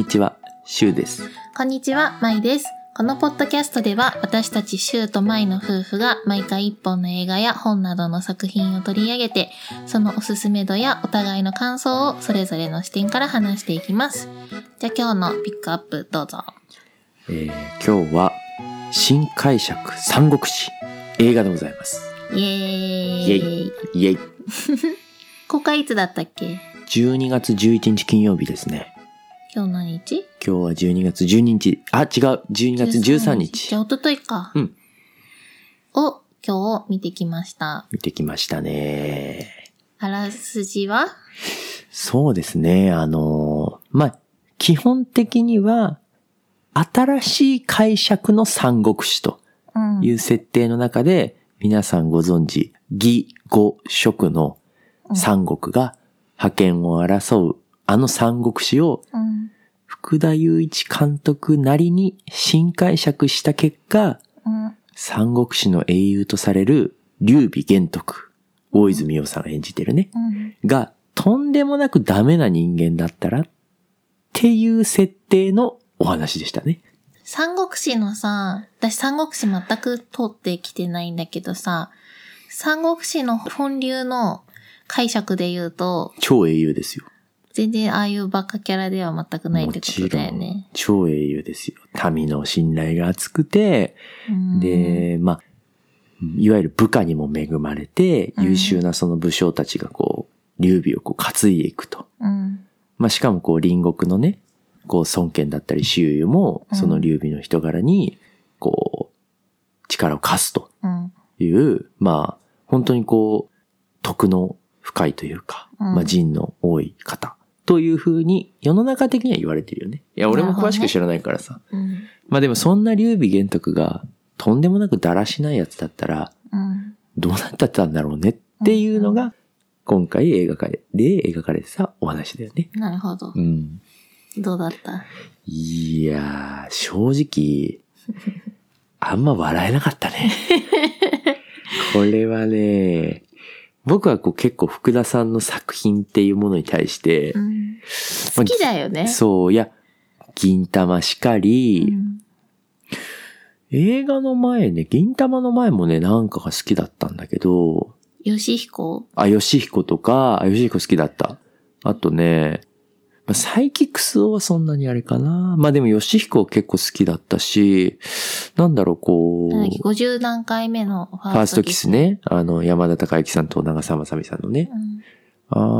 にちは、シュウです。こんにちは、まいです。このポッドキャストでは私たちシュウとマイの夫婦が毎回一本の映画や本などの作品を取り上げて、そのおすすめ度やお互いの感想をそれぞれの視点から話していきます。じゃあ今日のピックアップどうぞ。えー今日は、新解釈三国志映画でございます。イエーイエイ。イエイ。公開いつだったっけ？12月11日金曜日ですね。今日何日？今日は12月12日。あ、違う。12月13日じゃ。あ一昨日か。うん。を今日見てきました。見てきましたね。あらすじは？そうですね。あのーまあ、基本的には、新しい解釈の三国志とうん。いう設定の中で、皆さんご存知、義、語、職の三国が覇権を争う、あの三国志をうん。福田雄一監督なりに新解釈した結果、うん。三国志の英雄とされる劉備玄徳、大泉洋さん演じてるね、うん。がとんでもなくダメな人間だったらっていう設定のお話でしたね。三国志のさ、私三国志全く通ってきてないんだけどさ、三国志の本流の解釈で言うと、超英雄ですよ。全然ああいうバカキャラでは全くないってことだよね。超英雄ですよ。民の信頼が厚くて、うん、で、まあ、いわゆる部下にも恵まれて、うん優秀なその武将たちがこう、劉備をこう担いでいくと。うん。まあ、しかもこう隣国のね、こう孫権だったり周囲も、その劉備の人柄に、こう、力を貸すとうん。いう、まあ、本当にこう、徳の深いというか、うんまあ人の多い方。というふうに世の中的には言われてるよね。いや、俺も詳しく知らないからさ。うん。まあでもそんな劉備玄徳がとんでもなくだらしないやつだったら、うん。どうなってたんだろうねっていうのが、今回映画界で描かれてたお話だよね。なるほどう。ん。どうだった？いやー、正直、あんま笑えなかったね。これはね、僕はこう結構福田さんの作品っていうものに対してう、ん。好きだよね。そう、いや、銀玉しかり、うん。映画の前ね、銀玉の前もね、なんかが好きだったんだけど、吉彦あ、吉彦とか、あ、吉彦好きだった。あとね、まあ、サイキクスオはそんなにあれかな。まあでも吉彦結構好きだったし、なんだろう、こう、なんだっけ、50何回目のフファーストキス。ね。あの、山田孝之さんと長澤まさみさんのね。うん。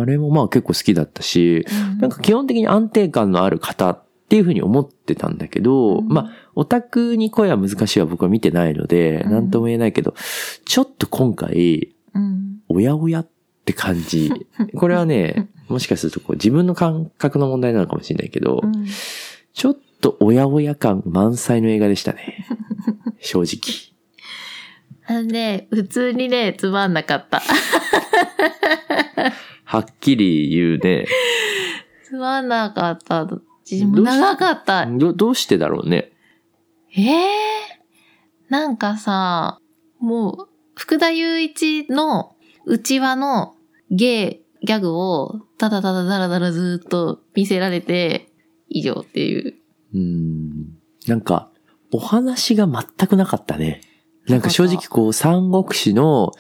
あれもまあ結構好きだったし、うんなんか基本的に安定感のある方っていうふうに思ってたんだけど、うんまあ、オタクに声は難しいは僕は見てないので、うんなんとも言えないけど、ちょっと今回、うん。おやおやって感じ。これはね、もしかするとこう自分の感覚の問題なのかもしれないけど、うん。ちょっとおやおや感満載の映画でしたね。正直。あのね、普通にね、つまんなかった。はっきり言うね。つまんなかった。自分長かった。どどうしてだろうね。ええなんかさ、もう、福田雄一の内輪のゲー、ギャグを、ただただだらだらずっと見せられて、以上っていう。うーん。なんか、お話が全くなかったね。なんか正直こう、三国志の、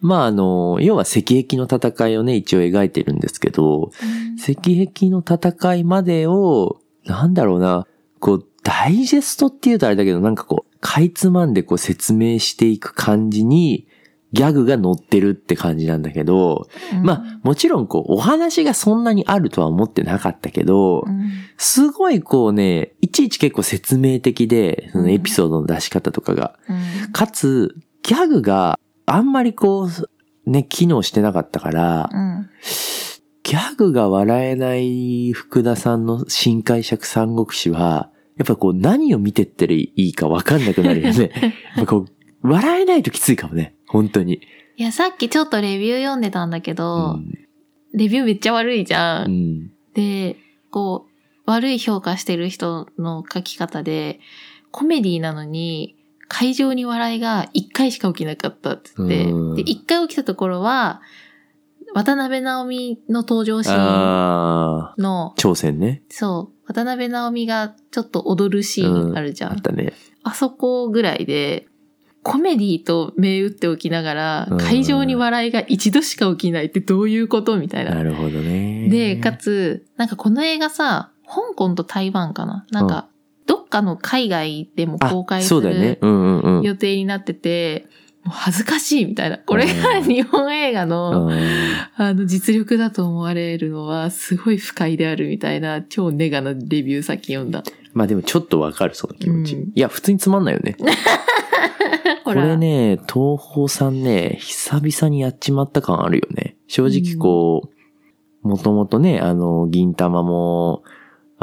まああの、要は石壁の戦いをね、一応描いてるんですけど、石壁の戦いまでを、なんだろうな、こう、ダイジェストって言うとあれだけど、なんかこう、かいつまんでこう説明していく感じに、ギャグが乗ってるって感じなんだけど、うんまあ、もちろんこう、お話がそんなにあるとは思ってなかったけどう、んすごいこうね、いちいち結構説明的で、そのエピソードの出し方とかが。うんかつ、ギャグがあんまりこう、ね、機能してなかったから、うんギャグが笑えない福田さんの新解釈三国志は、やっぱこう何を見てってらいいかわかんなくなるよね。やっぱこう、笑えないときついかもね。本当に。いや、さっきちょっとレビュー読んでたんだけうど、ん。レビューめっちゃ悪いじゃ。うんん。で、こう、悪い評価してる人の書き方で、コメディなのに、会場に笑いが一回しか起きなかったって言って、うんで、一回起きたところは、渡辺直美の登場シーンの、挑戦ね。そう、渡辺直美がちょっと踊るシーンあるじゃん。あったね。あそこぐらいで、コメディと銘打っておきながらうん、会場に笑いが一度しか起きないってどういうことみたいな。なるほどね。で、かつ、なんかこの映画さ、香港と台湾かななんか、どっかの海外でも公開あする。予定になってて、もう恥ずかしいみたいな。これがうん日本映画の、うんあの、実力だと思われるのは、すごい不快であるみたいな、超ネガなレビュー先読んだ。まあでもちょっとわかる、その気持ち。うんいや、普通につまんないよね。これね、東宝さんね、久々にやっちまった感あるよね。正直こう、もともとね、あの、銀玉も、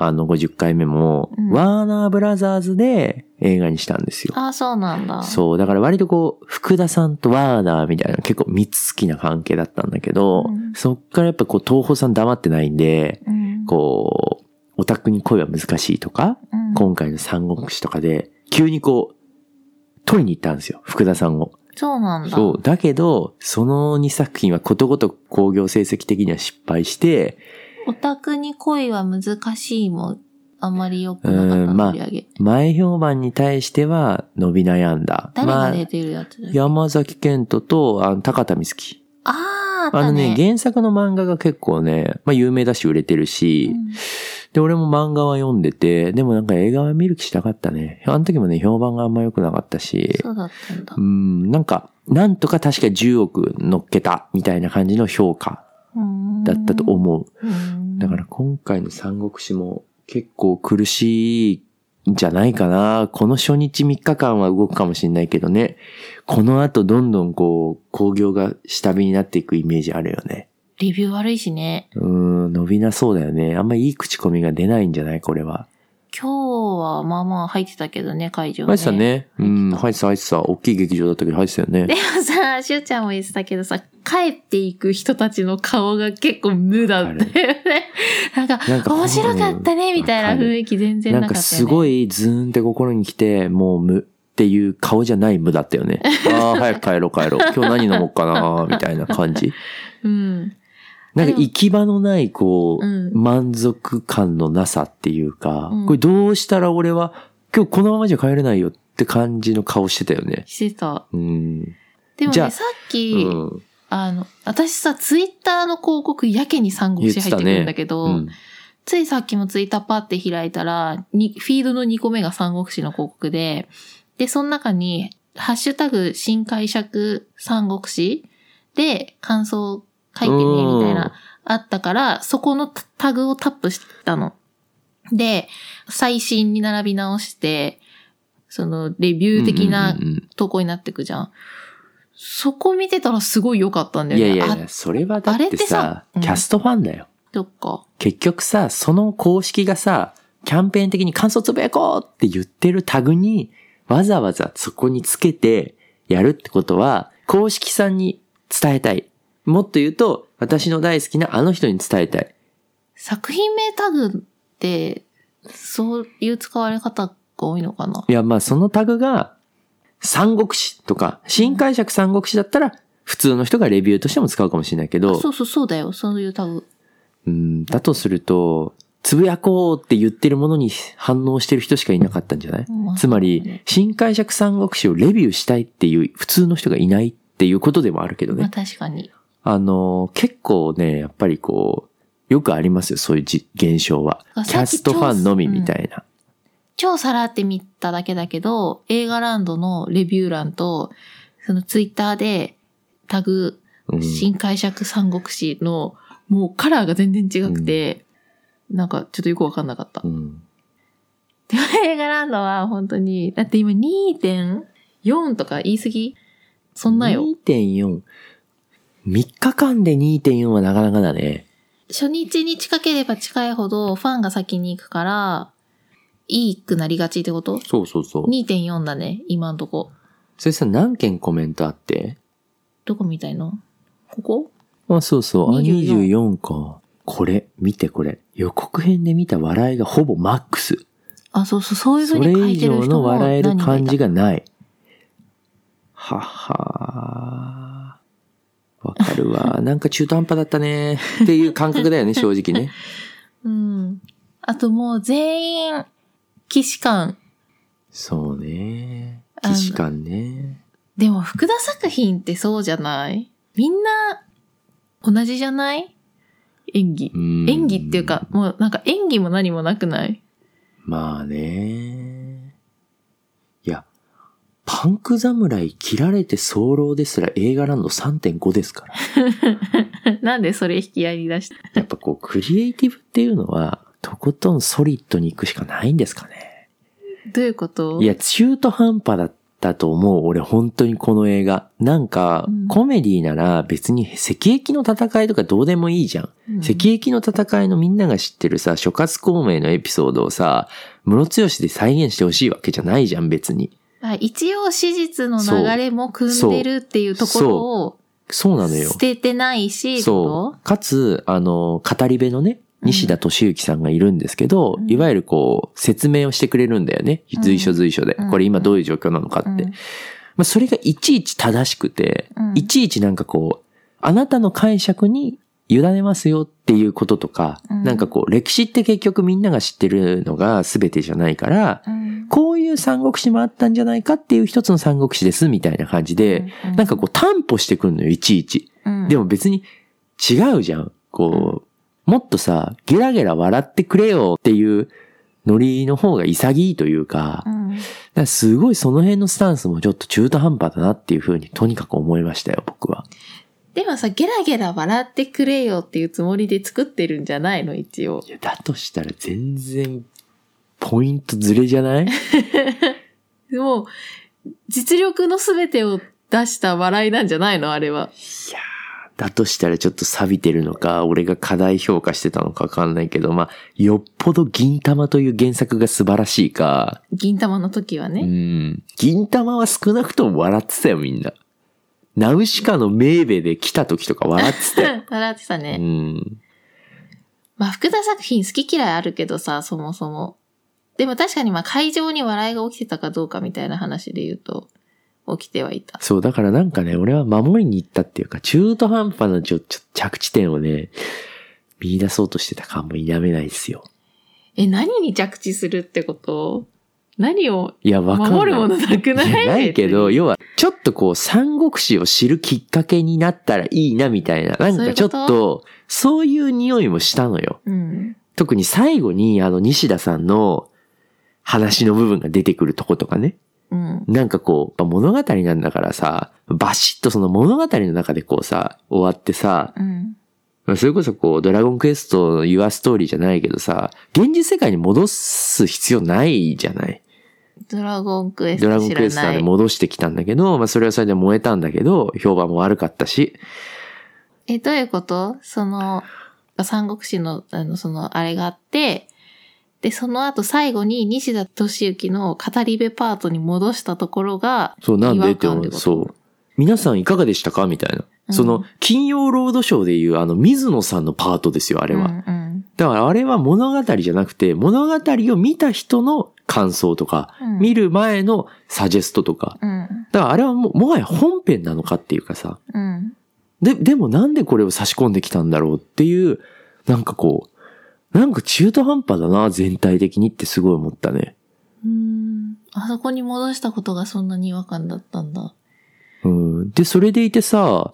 あの、50回目も、うんワーナーブラザーズで映画にしたんですよ。ああ、そうなんだ。そう、だから割とこう、福田さんとワーナーみたいな結構密好きな関係だったんだけど、うんそっからやっぱこう、東宝さん黙ってないんで、うん。こう、オタクに恋は難しいとか、うん今回の三国志とかで、急にこう、取りに行ったんですよ、福田さんを。そうなんだ。そう。だけど、その2作品はことごとく興行成績的には失敗して、オタクに恋は難しいも、あまり良くなかったうんまあ。前評判に対しては伸び悩んだ。誰がまあ出てるやつだっけ？山崎賢人と、あの、高田美月。ああ、あったあのね、ね。原作の漫画が結構ね、まあ有名だし売れてるし、うんで、俺も漫画は読んでて、でもなんか映画は見る気しなかったね。あの時もね、評判があんま良くなかったし、そうだったんだう。ん、なんか、なんとか確か10億乗っけたみたいな感じの評価だったと思う。うん。だから今回の三国志も結構苦しいんじゃないかな。この初日3日間は動くかもしれないけどね。この後どんどんこう、興行が下火になっていくイメージあるよね。レビュー悪いしね。うん、伸びなそうだよね。あんまいい口コミが出ないんじゃない？これは。今日はまあまあ入ってたけどね、会場ね。入ってたね。うん、入ってた入ってた。大きい劇場だったけど入ってたよねで。もさ、しゅうちゃんも言ってたけどさ、帰っていく人たちの顔が結構無だったよね。なんか、なんか面白かったね、みたいな雰囲気全然なかったよね。なんかすごいズーンって心に来て、もう無っていう顔じゃない無だったよね。ああ、早く帰ろう帰ろう。今日何飲もうかな、みたいな感じ。うん。なんか行き場のない、こう、うん満足感のなさっていうか、うんこれどうしたら俺は、今日このままじゃ帰れないよって感じの顔してたよね。してた。うん。でもね、じゃあさっき、うん。あの、私さ、ツイッターの広告やけに三国志入ってくるんだけど、うん。ついさっきもツイッターパって開いたら、にフィードの2個目が三国志の広告で、で、その中に、ハッシュタグ新解釈三国志で感想書いてね、みたいな、あったから、そこのタグをタップしたの。で、最新に並び直して、その、レビュー的な投稿になってくじゃん。そこ見てたらすごい良かったんだよね。あいやいやいや、それはだってさキャストファンだよ。そっか。結局さ、その公式がさ、キャンペーン的に感想つぶやこうって言ってるタグに、わざわざそこにつけてやるってことは、公式さんに伝えたい。もっと言うと、私の大好きなあの人に伝えたい。作品名タグって、そういう使われ方が多いのかな？いや、まあそのタグが、三国志とか、新解釈三国志だったら、普通の人がレビューとしても使うかもしれないけど、そうそうそうだよ。そういうタグ。うん、だとすると、つぶやこうって言ってるものに反応してる人しかいなかったんじゃない？まあつまりね、新解釈三国志をレビューしたいっていう普通の人がいないっていうことでもあるけどまあね。確かに。あの、結構ね、やっぱりこう、よくありますよ、そういうじ現象はキャストファンのみみたいな。超さらって見ただけだけど、映画ランドのレビュー欄と、そのツイッターでタグ、うん新解釈三国志の、もうカラーが全然違くて、なんかちょっとよくわかんなかった。うんでも映画ランドは本当に、だって今2.4とか言い過ぎ？そんなよ。2.4。3日間で2.4はなかなかだね。初日に近ければ近いほどファンが先に行くから、いいくなりがちってこと？そうそうそう。?2.4 だね、今んとこ。それさ、何件コメントあって？どこみたいの？ここ？あ、そうそう。あ、24 24か。これ、見てこれ。予告編で見た笑いがほぼマックス。あ、そうそう、そういうそれ風に書い以上のてる人も笑える感じが。がない。はっはー。わかるわ。なんか中途半端だったね。っていう感覚だよね、正直ね。うん。あともう全員、騎士官。そうね。騎士官ね。でも福田作品ってそうじゃない？みんな、同じじゃない？演技。うん演技っていうか、もうなんか演技も何もなくない？まあね。パンク侍切られて早漏ですら映画ランド3.5ですから。なんでそれ引き合いに出した？やっぱこう、クリエイティブっていうのは、とことんソリッドに行くしかないんですかね。どういうこと？いや、中途半端だったと思う。俺本当にこの映画。なんかうん、コメディなら別に赤壁の戦いとかどうでもいいじゃん。うん赤壁の戦いのみんなが知ってるさ、諸葛孔明のエピソードをさ、室強しで再現してほしいわけじゃないじゃん、別に。あ一応史実の流れも組んでるっていうところをそうなのよ捨。ててないし、そう。かつ、あの、語り部のね、うん西田敏行さんがいるんですけど、うんいわゆるこう、説明をしてくれるんだよね。うん随所随所で。うんこれ今どういう状況なのかって。うんまあ、それがいちいち正しくて、うんいちいちなんかこう、あなたの解釈に委ねますよっていうこととか、うんなんかこう、歴史って結局みんなが知ってるのが全てじゃないから、うんこういう三国志もあったんじゃないかっていう一つの三国志ですみたいな感じで、うんなんかこう担保してくんのよ、いちいち。うんでも別に違うじゃん。こう、もっとさ、ゲラゲラ笑ってくれよっていうノリの方が潔いというか、だかすごいその辺のスタンスもちょっと中途半端だなっていうふうにとにかく思いましたよ、僕は。でもさ、ゲラゲラ笑ってくれよっていうつもりで作ってるんじゃないの一応い。や、だとしたら全然、ポイントずれじゃない？もう、実力のすべてを出した笑いなんじゃないのあれは。いやーだとしたらちょっと錆びてるのか、俺が過大評価してたのかわかんないけど、まあ、よっぽど銀玉という原作が素晴らしいか、銀玉の時はうね。ん。銀玉は少なくとも笑ってたよ、みんな。ナウシカのメーベで来た時とか笑ってたよ。笑ってたうね。ん。まあ、福田作品好き嫌いあるけどさ、そもそも。でも確かにまあ会場に笑いが起きてたかどうかみたいな話で言うと、起きてはいた。そう、だからなんかね、俺は守りに行ったっていうか、中途半端なちょ、ちょ、着地点をね、見出そうとしてた感も否めないですよ。え、何に着地するってこと？何を。守るものなくない？いやないけど、要は、ちょっとこう、三国志を知るきっかけになったらいいな、みたいな。なんかちょっと、そういう匂いもしたのよ。うん。特に最後に、あの、西田さんの話の部分が出てくるとことかね。うん。なんかこう、物語なんだからさ、バシッとその物語の中でこうさ、終わってさ、うん。それこそこう、ドラゴンクエストの Your Story じゃないけどさ、現実世界に戻す必要ないじゃない？ドラゴンクエスドラト知らゴンクエス。で戻してきたんだけど、まあそれはそれで燃えたんだけど、評判も悪かったし。え、どういうこと？その、三国志の、あの、その、あれがあって、で、その後最後に西田敏行の語り部パートに戻したところが、そう、なんでって思う。そう。皆さんいかがでしたか？みたいな。うんその、金曜ロードショーでいうあの、水野さんのパートですよ、あれは。うんうんだからあれは物語じゃなくて、物語を見た人の感想とか、うん見る前のサジェストとか。うん。だからあれはもう、もはや本編なのかっていうかさ。うん。で、でもなんでこれを差し込んできたんだろうっていう、なんかこう、なんか中途半端だな、全体的にってすごい思ったね。うん。あそこに戻したことがそんなに違和感だったんだ。うん。で、それでいてさ、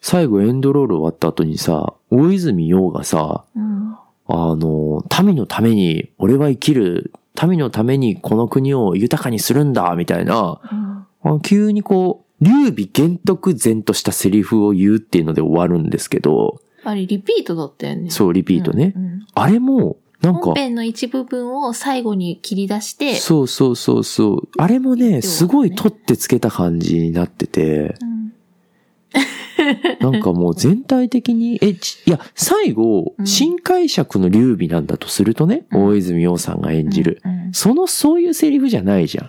最後エンドロール終わった後にさ、大泉洋がさ、うん。あの、民のために、俺は生きる、民のためにこの国を豊かにするんだ、みたいな、うん。急にこう、劉備玄徳前としたセリフを言うっていうので終わるんですけど、あれ、リピートだったよね。そう、リピートね。うんうんあれも、なんか本、編の一部分を最後に切り出して、そうそうそうそう。あれもね、すごい取ってつけた感じになってて、うん なんかもう全体的に、え、ちいや、最後う、ん。新解釈の劉備なんだとするとね、うん。大泉洋さんが演じる。うんうん。その、そういうセリフじゃないじゃん。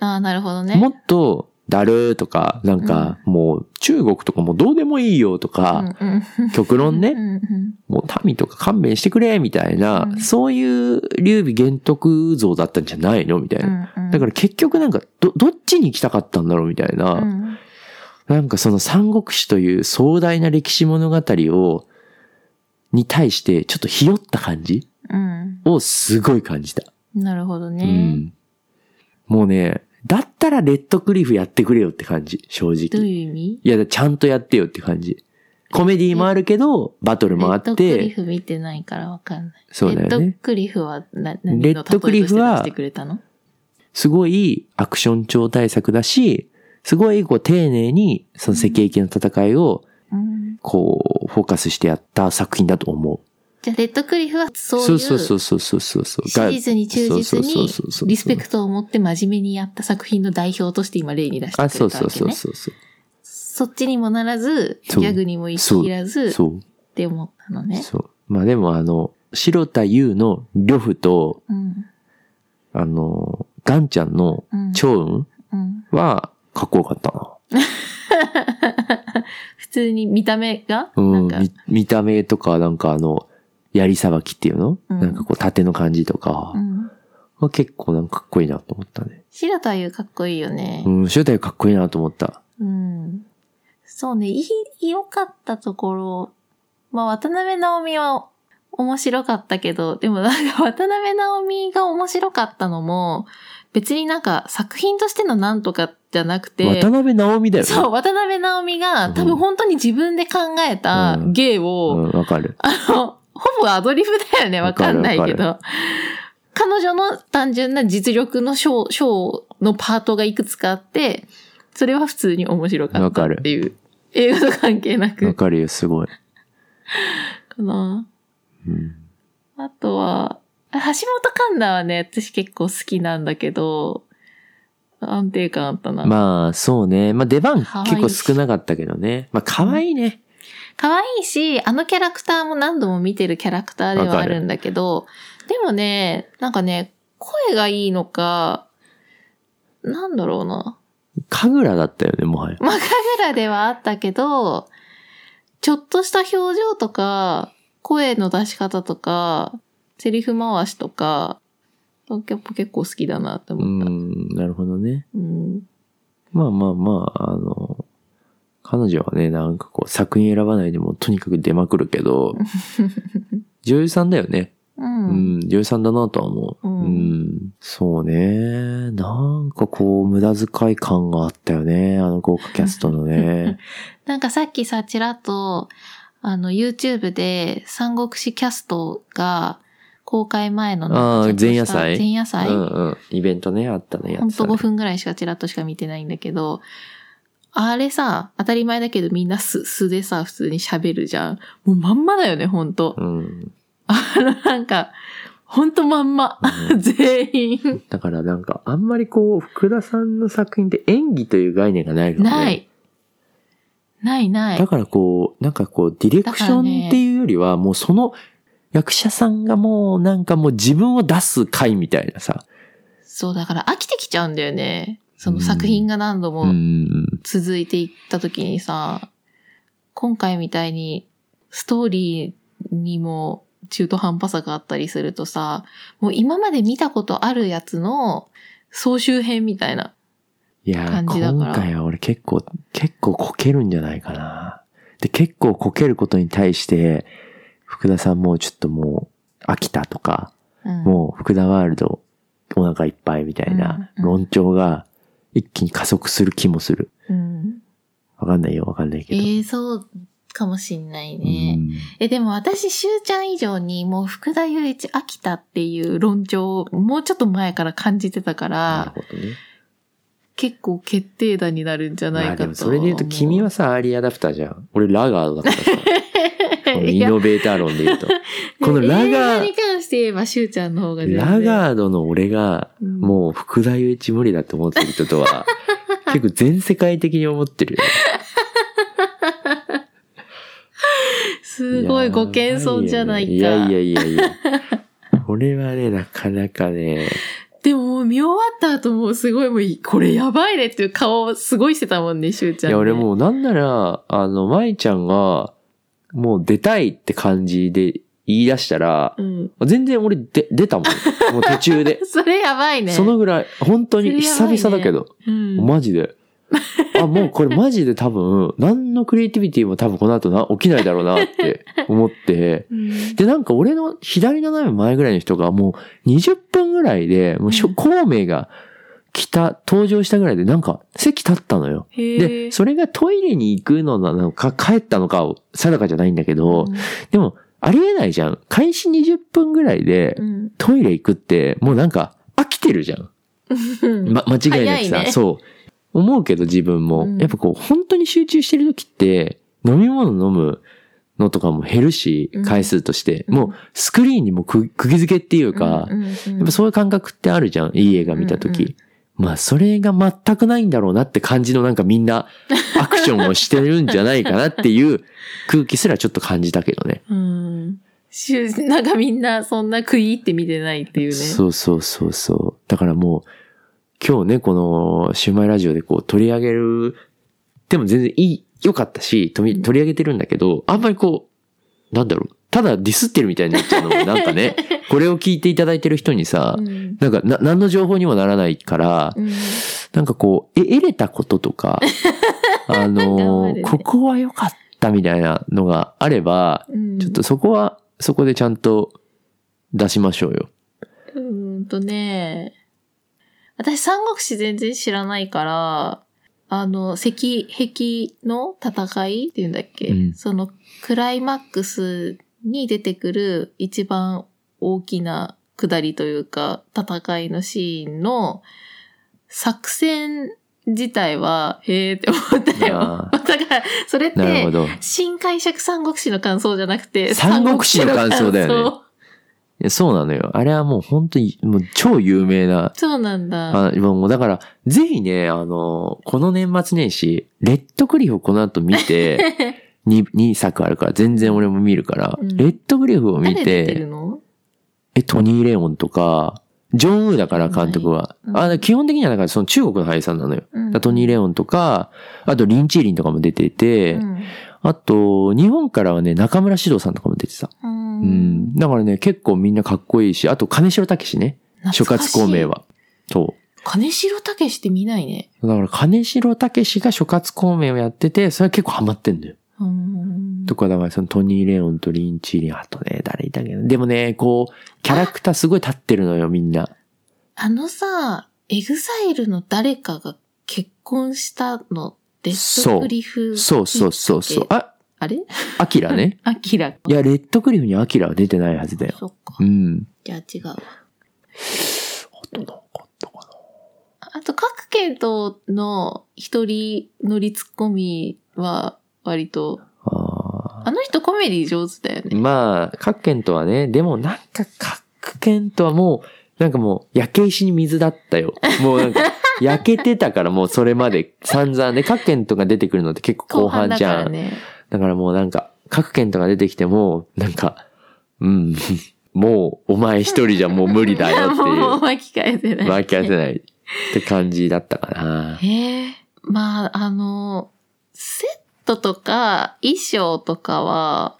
ああ、なるほどね。もっと、だるーとか、なんか、もう、中国とかもうどうでもいいよとか、うんうん。極論ね、うんうん。もう民とか勘弁してくれ、みたいな、うん。そういう劉備玄徳像だったんじゃないの？みたいな。うんうん。だから結局なんか、ど、どっちに行きたかったんだろう？みたいな。うんなんかその三国志という壮大な歴史物語を、に対してちょっとひよった感じうん。をすごい感じた。なるほどうね。ん。もうね、だったらレッドクリフやってくれよって感じ、正どう直。いう意味？いや、ちゃんとやってよって感じ。コメディもあるけど、バトルもあっレッドクリて、フ見てないからわかんない。そうだよねレッドクリフはな何の？レッドクリフはすごいアクション超大作だし、すごいこう丁寧にその赤駅の戦いをうん。こうフォーカスしてやった作品だと思う。じゃあ、レッドクリフはそういうそうそうそうそうそう。シリーズに忠実にリスペクトを持って真面目にやった作品の代表として今例に出してくれあ、たわけね。そうそうそうそうそう。そっちにもならず、ギャグにも行き切らず、っそう。て思ったのね。そう。まあでもあの、白田優の呂布と、うん。あの、ガンちゃんのうん。趙雲うん。はかっこよかったな。普通に見た目が、うん、なんか、み見た目とかなんかあの、槍さばきっていうの、うんなんかこう縦の感じとかう、ん。は結構なんかかっこいいなと思ったね。白田優かっこいいよねう。ん、白田優かっこいいなと思った。うん。そうね、いい、良かったところ、まあ、渡辺直美は面白かったけど、でもなんか渡辺直美が面白かったのも、別になんか作品としてのなんとかじゃなくて、渡辺直美だよね。そう、渡辺直美が多分本当に自分で考えたうん芸を、うん、わかる。あの、ほぼアドリブだよね、わかんないけど。彼女の単純な実力のショー、ショーのパートがいくつかあって、それは普通に面白かったっていう。映画と関係なわく。かるよ、すごい。かな。うん。あとは、橋本環奈はね、私結構好きなんだけど、安定感あったな。まあ、そうね。まあ、出番結構少なかったけどね。まあ、可愛いね。可愛いし、あのキャラクターも何度も見てるキャラクターではあるんだけど、でもね、なんかね、声がいいのか、なんだろうな。神楽だったよね、もはや。まあ、神楽ではあったけど、ちょっとした表情とか、声の出し方とか、セリフ回しとか、やっぱ結構好きだなってう思った。ん、なるほどね。うん。まあまあまあ、あの、彼女はね、なんかこう、作品選ばないでもとにかく出まくるけど、女優さんだよね。う。うんん、女優さんだなとは思う。ううんん、そうね。なんかこう、無駄遣い感があったよね。あの豪華キャストのね。なんかさっきさ、ちらっと、あの、YouTube で三国志キャストが公開前のあーなんかちょっとした前夜祭？前夜祭、うんうん。イベントね、あったね、やほんとつだね5分ぐらいしかちらっとしか見てないんだけど、あれさ、当たり前だけどみんな素素でさ、普通に喋るじゃん。もうまんまだよね、ほんと。うん。あの、なんか、ほんとまんま。全員。だからなんか、あんまりこう、福田さんの作品って演技という概念がないのね。ない。ないないだ。からこう、なんかこう、ディレクションっていうよりは、もうその役者さんがもうなんかもう自分を出す回みたいなさ。そう、だから飽きてきちゃうんだよね。その作品が何度うもん。続いていった時にさ、今回みたいにストーリーにも中途半端さがあったりするとさ、もう今まで見たことあるやつの総集編みたいな。感じだから今回は俺結構、結構こけるんじゃないかな。で、結構こけることに対して、福田さんもうちょっともう飽きたとか、うん、もう福田ワールドお腹いっぱいみたいな論調が一気に加速する気もする。うん。わかんないよ、わかんないけえど。ー、そうかもしんないね。うんえ、でも私、しゅうちゃん以上にもう福田雄一飽きたっていう論調をもうちょっと前から感じてたかなら、るほどね。結構決定打になるんじゃないまあでかと。もそれで言うと君はさ、アーリーアダプターじゃん。俺ラガードだからさ。イノベーター論で言うと。このラガー、に関して言えば、しゅうちゃんの方がラガードの俺が、うんもう福田雄一無理だって思ってる人とは、結構全世界的に思ってるよ。すごいご謙遜じゃないか。いやいやいやいや。これはね、なかなかね、でももう見終わった後もうすごいもういこれやばいねっていう顔をすごいしてたもんね、しゅうちゃん、ね。いや俺もうなんなら、あの、舞ちゃんが、もう出たいって感じで言い出したら、うん。全然俺で出たもん。もう途中で。それやばいね。そのぐらい、本当に久々だけど、うん。マジで。あ、もうこれマジで多分、何のクリエイティビティも多分この後な、起きないだろうなって 思って、うんで、なんか俺の左斜め前ぐらいの人がもう20分ぐらいで、もう孔明が来た、登場したぐらいでなんか席立ったのよ。へで、それがトイレに行くのなのか帰ったのかを定かじゃないんだけど、でも、ありえないじゃん。開始20分ぐらいでうん。トイレ行くって、もうなんか飽きてるじゃん。う んま、間違いなくさ、ねそう。思うけど自分も、うんやっぱこう、本当に集中してる時って、飲み物飲むのとかも減るしうん、回数として、うんもうスクリーンにもく釘付けっていうか、うんうんうんやっぱそういう感覚ってあるじゃん。いい映画見た時。うんうんまあ、それが全くないんだろうなって感じのなんかみんな アクションをしてるんじゃないかなっていう空気すらちょっと感じたけどね。うん。なんかみんなそんな食い入って見てないっていうね。そうそうそうそう。だからもう、今日ね、このシューマイラジオでこう取り上げる、でも全然いい、良かったし、取り上げてるんだけど、あんまりこう、なんだろう、ただディスってるみたいになっちゃうのもなんかね、これを聞いていただいてる人にさ、うん。なんかな、何の情報にもならないから、うん。なんかこう、え、得れたこととか、あのるね。ここは良かったみたいなのがあれば、うん。ちょっとそこは、そこでちゃんと出しましょうよ。うーんとね、私三国志全然知らないから、あの、石壁の戦いっていうんだっけ、うん。そのクライマックスに出てくる一番大きな下りというか、戦いのシーンの作戦自体は、へえって思ったよ。あ だから、それって。新解釈三国志の感想じゃなくて、三国志の感想だよねそうなのよ。あれはもう本当に、もう超有名な。そうなんだ。あもうだから、ぜひね、あの、この年末年始、レッドクリフをこの後見て、2, 2作あるから、全然俺も見るから、うんレッドクリフを見てえ、トニー・レオンとか、ジョン・ウーだから監督は。うんあ基本的にはだからその中国の俳優さんなのよ。うんトニー・レオンとか、あとリン・チーリンとかも出てて、うんあと、日本からはね、中村獅童さんとかも出てた。ううんん。だからね、結構みんなかっこいいし、あと金城武ね。諸葛孔明。は。そ金城武って見ないね。う。だから金城武が諸葛孔明をやってて、それは結構ハマってんだよ。うんとか、だからそのトニー・レオンとリン・チーリン、あとね、誰いたけど。でもね、こう、キャラクターすごい立ってるのよ、みんな。あのさ、エグザイルの誰かが結婚したの、レッドクリフ。そうそうそうそう。あ、あれ？アキラね。アキラ。いや、レッドクリフにアキラは出てないはずだよ。そっかう。ん。じゃあ違うわ。あとなんかあったかなあと、各県との一人乗りツッコミは割と、ああの人コメディ上手だよーね。まあ、各県とはね、でもなんか各県とはもう、なんかもう、焼け石に水だったよ。もうなんか、焼けてたからもうそれまで散々で、各県とか出てくるのって結構後半じゃん。だからね。だからもうなんか、各県とか出てきても、なんか、うん、もうお前一人じゃもう無理だよってもういう、巻き返せない。巻き返せないって感じだったかな。へえ。まあ、あの、セットとか衣装とかは、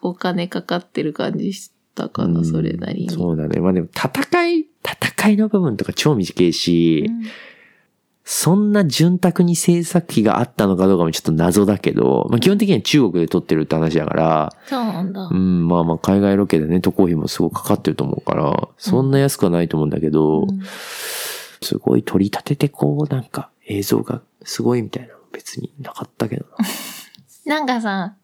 お金かかってる感じしたかな、うんそれなりに。そうだね。まあでも戦い、戦いの部分とか超短いし、うんそんな潤沢に制作費があったのかどうかもちょっと謎だけど、まあ基本的には中国で撮ってるって話だから、そうなんだう。ん、まあまあ海外ロケでね、渡航費もすごいかかってると思うから、そんな安くはないと思うんだけど、うんすごい取り立ててこう、なんか映像がすごいみたいなの別になかったけど なんかさ、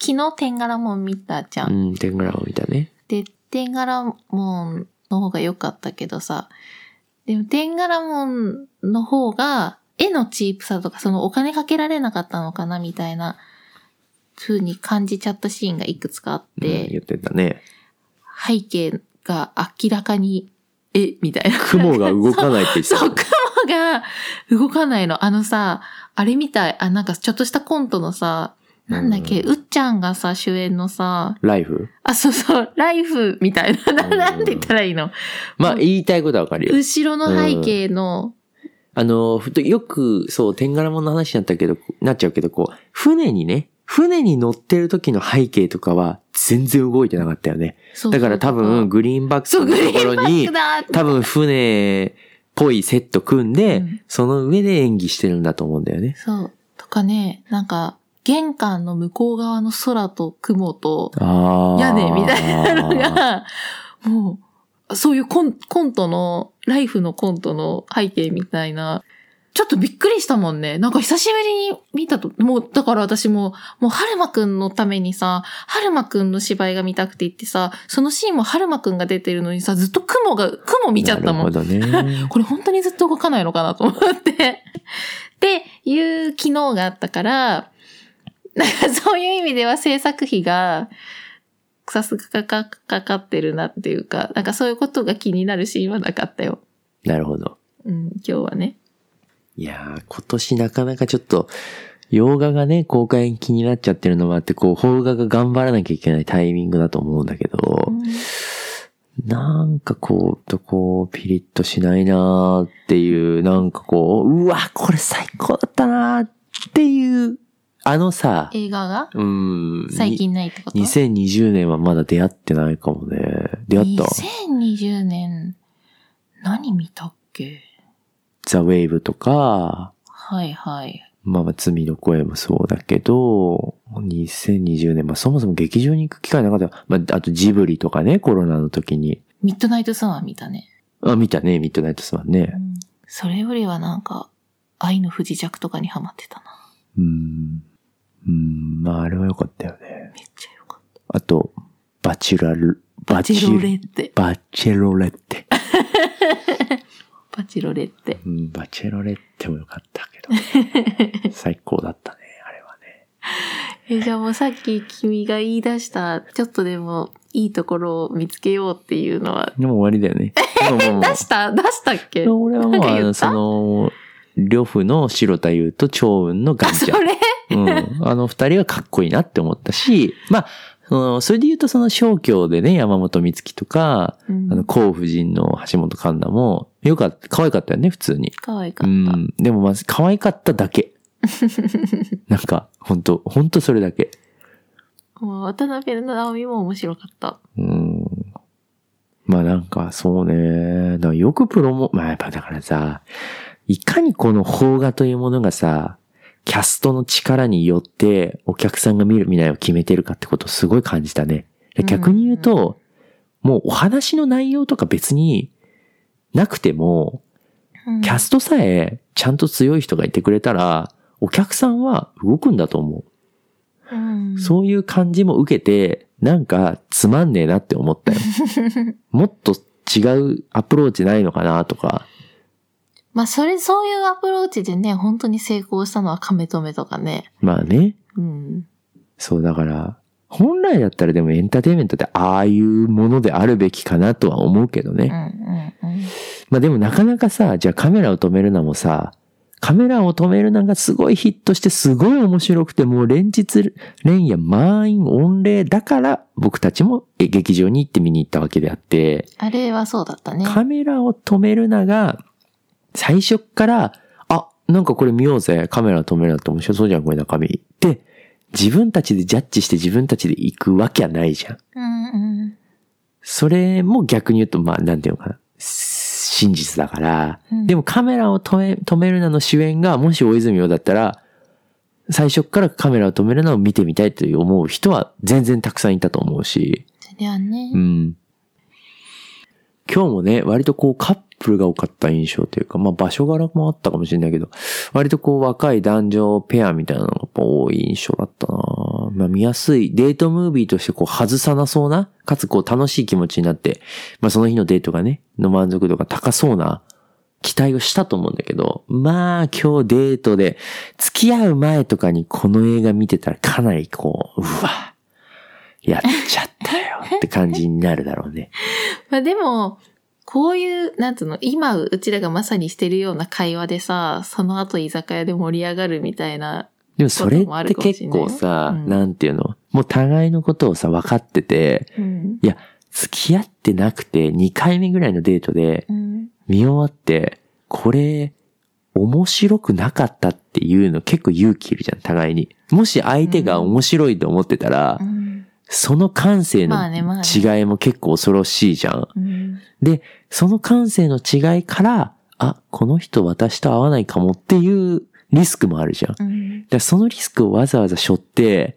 昨日テンガラモン見たじゃな。ん。うん、天狗ラを見たね。で、テンガラモンの方が良かったけどさ、でもテンガラモンの方が、絵のチープさとか、そのお金かけられなかったのかなみたいな、風に感じちゃったシーンがいくつかあっうん、て、言ってたね。背景が明らかに、え、みたいな。雲が動かないって言ってた そう、雲が動かないの。あのさ、あれみたい、あ、なんかちょっとしたコントのさ、なんだっけ、ううっちゃんがさ、主演のさ、ライフ？あ、そうそう、ライフみたいな、なうん。なんて言ったらいいの？まあ言いたいことはわかるよ。後ろの背景の、あの、ふとよく、そう、天柄物の話になったけど、なっちゃうけど、こう、船にね、船に乗ってる時の背景とかは全然動いてなかったよね。そうだから多分、グリーンバックそう、のところに多分船ぽいセット組んで、うんその上で演技してるんだと思うんだよね。そう。とかね、なんか、玄関の向こう側の空と雲と。屋根みたいなのが、もう、そういうコンコントの、ライフのコントの背景みたいな、ちょっとびっくりしたもんね。なんか久しぶりに見たと、もう、だから私も、もう、春馬くんのためにさ、春馬くんの芝居が見たくて言ってさ、そのシーンも春馬くんが出てるのにさ、ずっと雲が、雲見ちゃったもん。なるほどね。これ本当にずっと動かないのかなと思って。っていう機能があったから、なんかそういう意味では制作費が、さすがかかかかってるなっていうか、なんかそういうことが気になるシーンはなかったよ。なるほど。うん、今日はね。いやー、今年なかなかちょっと、洋画がね、公開延期になっちゃってるのもあって、こう、邦画が頑張らなきゃいけないタイミングだと思うんだけど、なんかこう、とこう、ピリッとしないなーっていう、なんかこう、うわ、これ最高だったなーっていう、あのさ、映画が？うん。最近ないってこと？に2020年はまだ出会ってないかもね。出会った ?2020 年、何見たっけ？ザ・ウェイブとか、はいはい。まあまあ、罪の声もそうだけど、2020年、まあそもそも劇場に行く機会なかった。まあ、あとジブリとかね、コロナの時に。ミッドナイトサワー見たね。あ、見たね、ミッドナイトスワンねう。んそれよりはなんか、愛の不時着とかにハマってたな。うん。うん、まああれは良かったよね。めっちゃよかった。あと、バチュラル、ババチロレッテ。バチェロレッテ。バチロレッテ。うん、バチェロレッテも良かったけど。最高だったね、あれはね。え、じゃあもうさっき君が言い出した、ちょっとでもいいところを見つけようっていうのは、でも終わりだよね。出した？出したっけ？俺はもう、あの、その、呂布の白田優と長雲のガあ、ンちゃん。それ？うん。あの二人はかっこいいなって思ったし、まあ、そのそれで言うとその小京でね、山本美月とか、うんあの、甲夫人の橋本環奈も、よかった、可愛かったよね、普通に。可愛かうった。ん。でもまず、可愛かっただけ。なんか、本当本当それだけ。もう渡辺直美も面白かった。うん。まあなんか、そうね。よくプロモ、まあやっぱだからさ、いかにこの邦画というものがさ、キャストの力によってお客さんが見る見ないを決めてるかってことをすごい感じたね。で逆に言うと、もうお話の内容とか別になくても、うんキャストさえちゃんと強い人がいてくれたら、お客さんは動くんだと思う。うんそういう感じも受けて、なんかつまんねえなって思ったよ。もっと違うアプローチないのかなとか。まあ、それ、そういうアプローチでね、本当に成功したのは亀止めとかね。まあね。うん。そうだから、本来だったらでもエンターテインメントってああいうものであるべきかなとは思うけどうん、ね。うん、うん。まあでもなかなかさ、じゃあカメラを止めるのもさ、カメラを止めるのがすごいヒットしてすごい面白くてもう連日連夜満員御礼だから僕たちもえ劇場に行って見に行ったわけであって、あれはそうだったね。カメラを止めるなが、最初っから、あ、なんかこれ見ようぜ、カメラ止めるなって面白そうじゃん、これ中身。って、自分たちでジャッジして自分たちで行くわけはないじゃん。うん、うん。それも逆に言うと、まあ、なんていうのかな。真実だから。うんでもカメラを止め、止めるなの主演が、もし大泉洋だったら、最初っからカメラを止めるなを見てみたいという思う人は全然たくさんいたと思うし。そりゃね。うん。今日もね、割とこうカップルが多かった印象というか、まあ場所柄もあったかもしれないけど、割とこう若い男女ペアみたいなのが多い印象だったなまあ見やすい、デートムービーとしてこう外さなそうな、かつこう楽しい気持ちになって、まあその日のデートがね、の満足度が高そうな期待をしたと思うんだけど、まあ今日デートで付き合う前とかにこの映画見てたらかなりこう、うわ、やっちゃったよって感じになるだろうね。まあでも、こういう、なんつうの、今うちらがまさにしてるような会話でさ、その後居酒屋で盛り上がるみたいな。でもそれって結構さ、うんなんていうのもう互いのことをさ、分かってて、うん。いや、付き合ってなくて2回目ぐらいのデートでうん。見終わって、これ、面白くなかったっていうの結構勇気いるじゃん、互いに。もし相手が面白いと思ってたら、うん。その感性のまあねまあね違いも結構恐ろしいじゃん。うん。で、その感性の違いから、あ、この人私と合わないかもっていうリスクもあるじゃん。うん。らそのリスクをわざわざ背負って、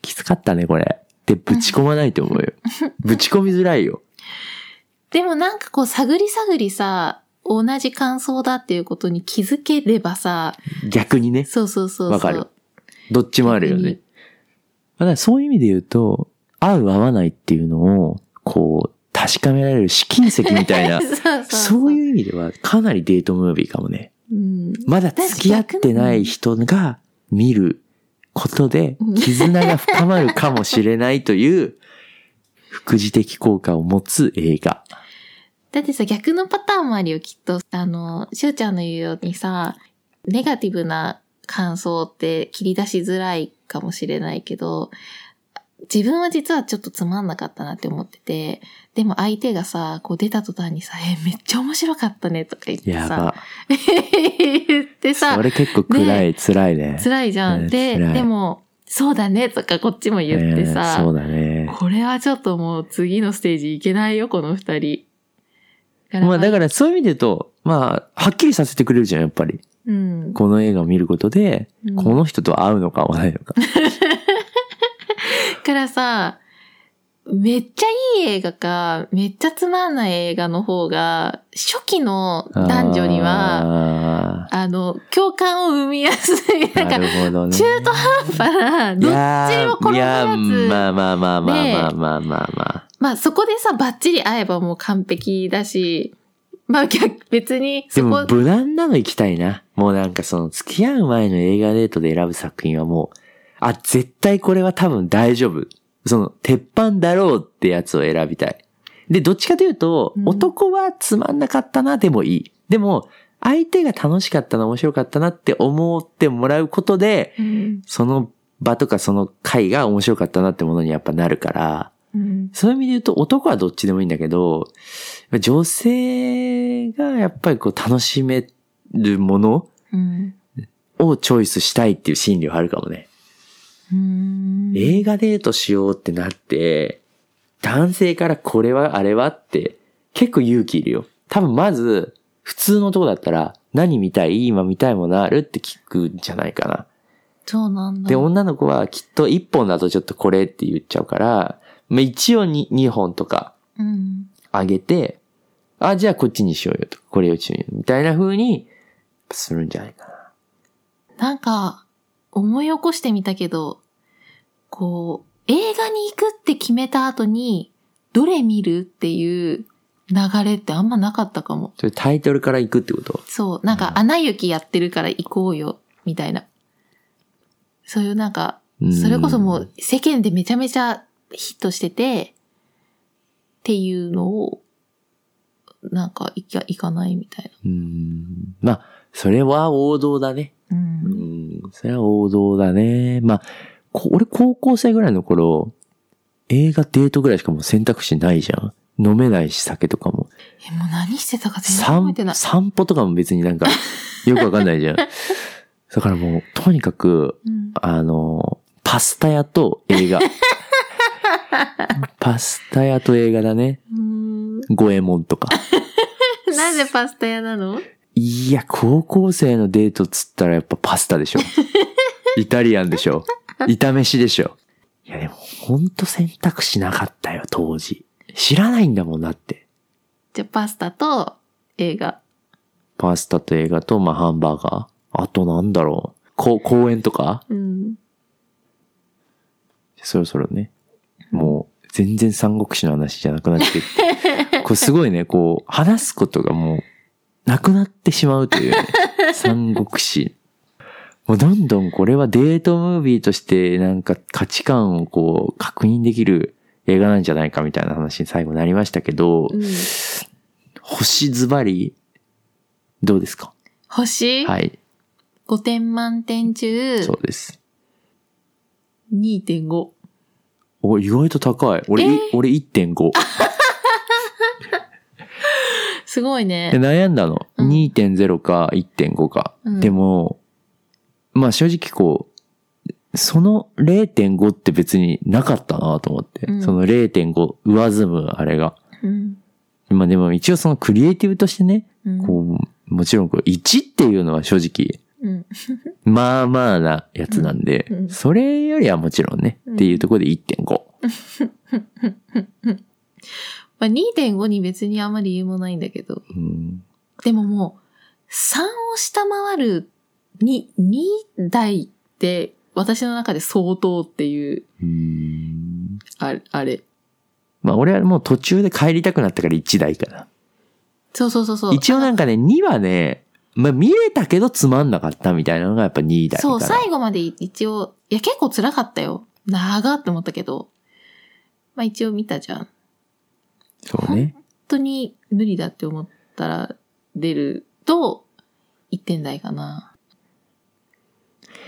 きつかったね、これ。ってぶち込まないと思うよ。ぶち込みづらいよ。でもなんかこう探り探りさ、同じ感想だっていうことに気づければさ、逆にね。そうそうそう。わかるどっちもあるよね。まあそういう意味で言うと、合う合わないっていうのを、こう、確かめられる試金石みたいな そういう意味ではかなりデートムービーかもね。うん。まだ付き合ってない人が見ることでうん絆が深まるかもしれないという副次的効果を持つ映画。だってさ、逆のパターンもあるよ、きっと。あの、しゅうちゃんの言うようにさ、ネガティブな感想って切り出しづらいかもしれないけど、自分は実はちょっとつまんなかったなって思ってて、でも相手がさ、こう出た途端にさ、え、めっちゃ面白かったねとか言ってさ。言ってさそ、れ結構暗い、辛いね。辛いじゃん。ねで、でも、そうだねとかこっちも言ってさ、ねそうだね。これはちょっともう次のステージいけないよ、この二人。まあだからそういう意味で言うと、まあ、はっきりさせてくれるじゃん、やっぱり。うん。この映画を見ることで、うんこの人と会うのか合わないのか。からさ、めっちゃいい映画か、めっちゃつまんない映画の方が、初期の男女には、は、あの、共感を生みやすい。なんか、ね。中途半端な、どっちにも転ぶいやつ。まあまあまあまあねまあまあまあまあ。まあそこでさ、バッチリ会えばもう完璧だし、まあ逆、別にでもそこ、無難なの行きたいな。もうなんかその付き合う前の映画デートで選ぶ作品はもう、あ、絶対これは多分大丈夫。その、鉄板だろうってやつを選びたい。で、どっちかというと、うん男はつまんなかったなでもいい。でも、相手が楽しかったな、面白かったなって思ってもらうことで、うんその場とかその回が面白かったなってものにやっぱなるから、うんそういう意味で言うと男はどっちでもいいんだけど、女性がやっぱりこう楽しめるものうんをチョイスしたいっていう心理はあるかもね。うん映画デートしようってなって、男性からこれはあれはって結構勇気いるよ。多分まず、普通のとこだったら何見たい？今見たいものあるって聞くんじゃないかな。そうなんだ。で、女の子はきっと一本だとちょっとこれって言っちゃうから、まあ、一応に二本とかうん。あげて、あ、じゃあこっちにしようよとか、これをしようよ、みたいな風にするんじゃないかな。なんか、思い起こしてみたけど、こう、映画に行くって決めた後に、どれ見るっていう流れってあんまなかったかも。それタイトルから行くってこと？そう、なんか、アナ雪やってるから行こうよ、みたいな。そういうなんか、それこそもう世間でめちゃめちゃヒットしてて、っていうのを、なんか、いか、いかないみたいうん。まあ、それは王道だね。な。う。うんん。それは王道だね。まあ、こ俺高校生ぐらいの頃、映画デートぐらいしかもう選択肢ないじゃん。飲めないし酒とかも。え、もう何してたか全然覚え散てない。散歩とかも別になんか、よくわかんないじゃん。だからもう、とにかく、うん。あの、パスタ屋と映画。パスタ屋と映画だね。五右衛門とか。なぜパスタ屋なの？いや、高校生のデートつったらやっぱパスタでしょ。イタリアンでしょ。炒飯でしょ。いやでも、ほんと選択肢なかったよ、当時。知らないんだもんだって。じゃあパスタと映画。パスタと映画と、まあ、ハンバーガー。あとなんだろう。こ公園とか？うん。そろそろね。もう、全然三国志の話じゃなくなってって。これすごいね、こう、話すことがもう、なくなってしまうというね。三国志。もうどんどんこれはデートムービーとしてなんか価値観をこう確認できる映画なんじゃないかみたいな話に最後なりましたけど、うん。星ズバリ、どうですか？星、はい、5点満点中？そうです。2.5。お、意外と高い。俺、えー俺1.5。すごいねで。悩んだの。うん2.0か1.5か。うんでも、まあ正直こう、その0.5って別になかったなと思って。うんその0.5上積むあれが。うん。まあでも一応そのクリエイティブとしてね、うんこう、もちろんこれ1っていうのは正直、うん。まあまあなやつなんで、それよりはもちろんね、うんっていうところで1.5。まあ、2.5に別にあんまり理由もないんだけど。うんでももう、3を下回る2、2台って私の中で相当っていう、うんあれ、あれ。まあ俺はもう途中で帰りたくなったから1台かな。そうそうそうそう。一応なんかね、2はね、まあ見れたけどつまんなかったみたいなのがやっぱ2台。そう、最後まで一応、いや結構辛かったよ。長って思ったけど。まあ一応見たじゃん。本そうね。当に無理だって思ったら出ると、1点台かな。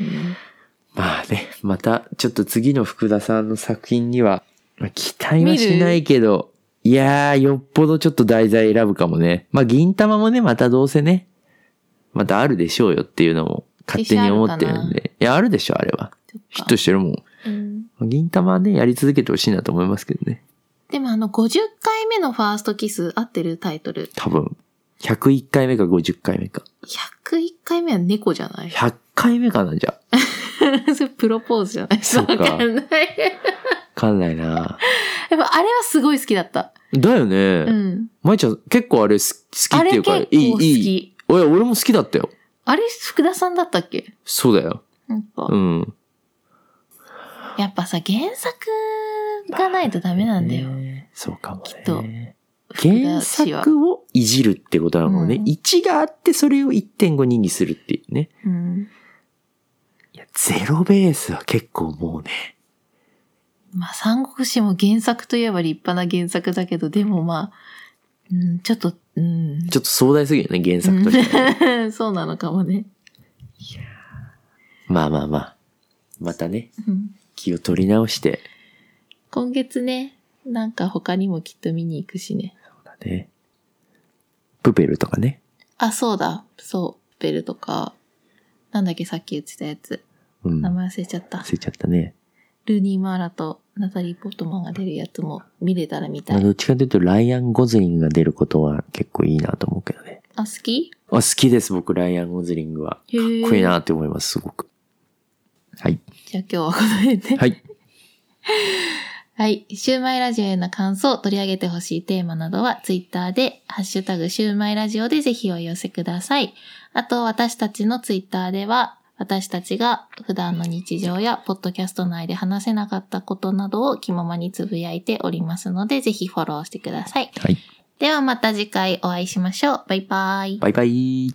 うんまあね、またちょっと次の福田さんの作品には、まあ、期待はしないけど、いやー、よっぽどちょっと題材選ぶかもね。まあ、銀玉もね、またどうせね、またあるでしょうよっていうのも勝手に思ってるんで。いや、あるでしょ、あれは。ヒットしてるもん。うんまあ銀玉はね、やり続けてほしいなと思いますけどね。でもあの50回目のファーストキス合ってるタイトル。多分。101回目か50回目か。101回目は猫じゃない？100回目かな、じゃあ。それプロポーズじゃない？そうかわかんない。わかんないなやっぱあれはすごい好きだった。だよね。うん。まいちゃん結構あれす好きっていうか、いい、いい。き。俺、俺も好きだったよ。あれ福田さんだったっけ？そうだよ。なんかうん。やっぱさ、原作がないとダメなんだよ。ねそうかもきっと原。作をいじるってことなのね。うん1があってそれを1.5ににするっていうね。うん。いや、ゼロベースは結構もうね。まあ、三国志も原作といえば立派な原作だけど、でもまあ、うん、ちょっと、うん。ちょっと壮大すぎるよね、原作として そうなのかもね。まあまあまあ。またね、うん気を取り直して。今月ね、なんか他にもきっと見に行くしね。そうだね。プペルとかね。あ、そうだ。そう。ベルとか、なんだっけさっき言ってたやつ。うん。名忘前忘れちゃった。れちゃったね。ルーニー・マーラとナタリー・ポットマンが出るやつも見れたら見たまあ、い。どっちかというと、ライアン・ゴズリングが出ることは結構いいなと思うけどね。あ、好き？あ、好きです、僕、ライアン・ゴズリングは。かっこいいなって思います、すごく。はい。じゃあ今日はこの辺で。はい。はい。シューマイラジオへの感想、取り上げてほしいテーマなどは、ツイッターで、ハッシュタグシューマイラジオでぜひお寄せください。あと、私たちのツイッターでは、私たちが普段の日常やポッドキャスト内で話せなかったことなどを気ままにつぶやいておりますので、ぜひフォローしてください。はい。ではまた次回お会いしましょう。バイバイ。バイバイ。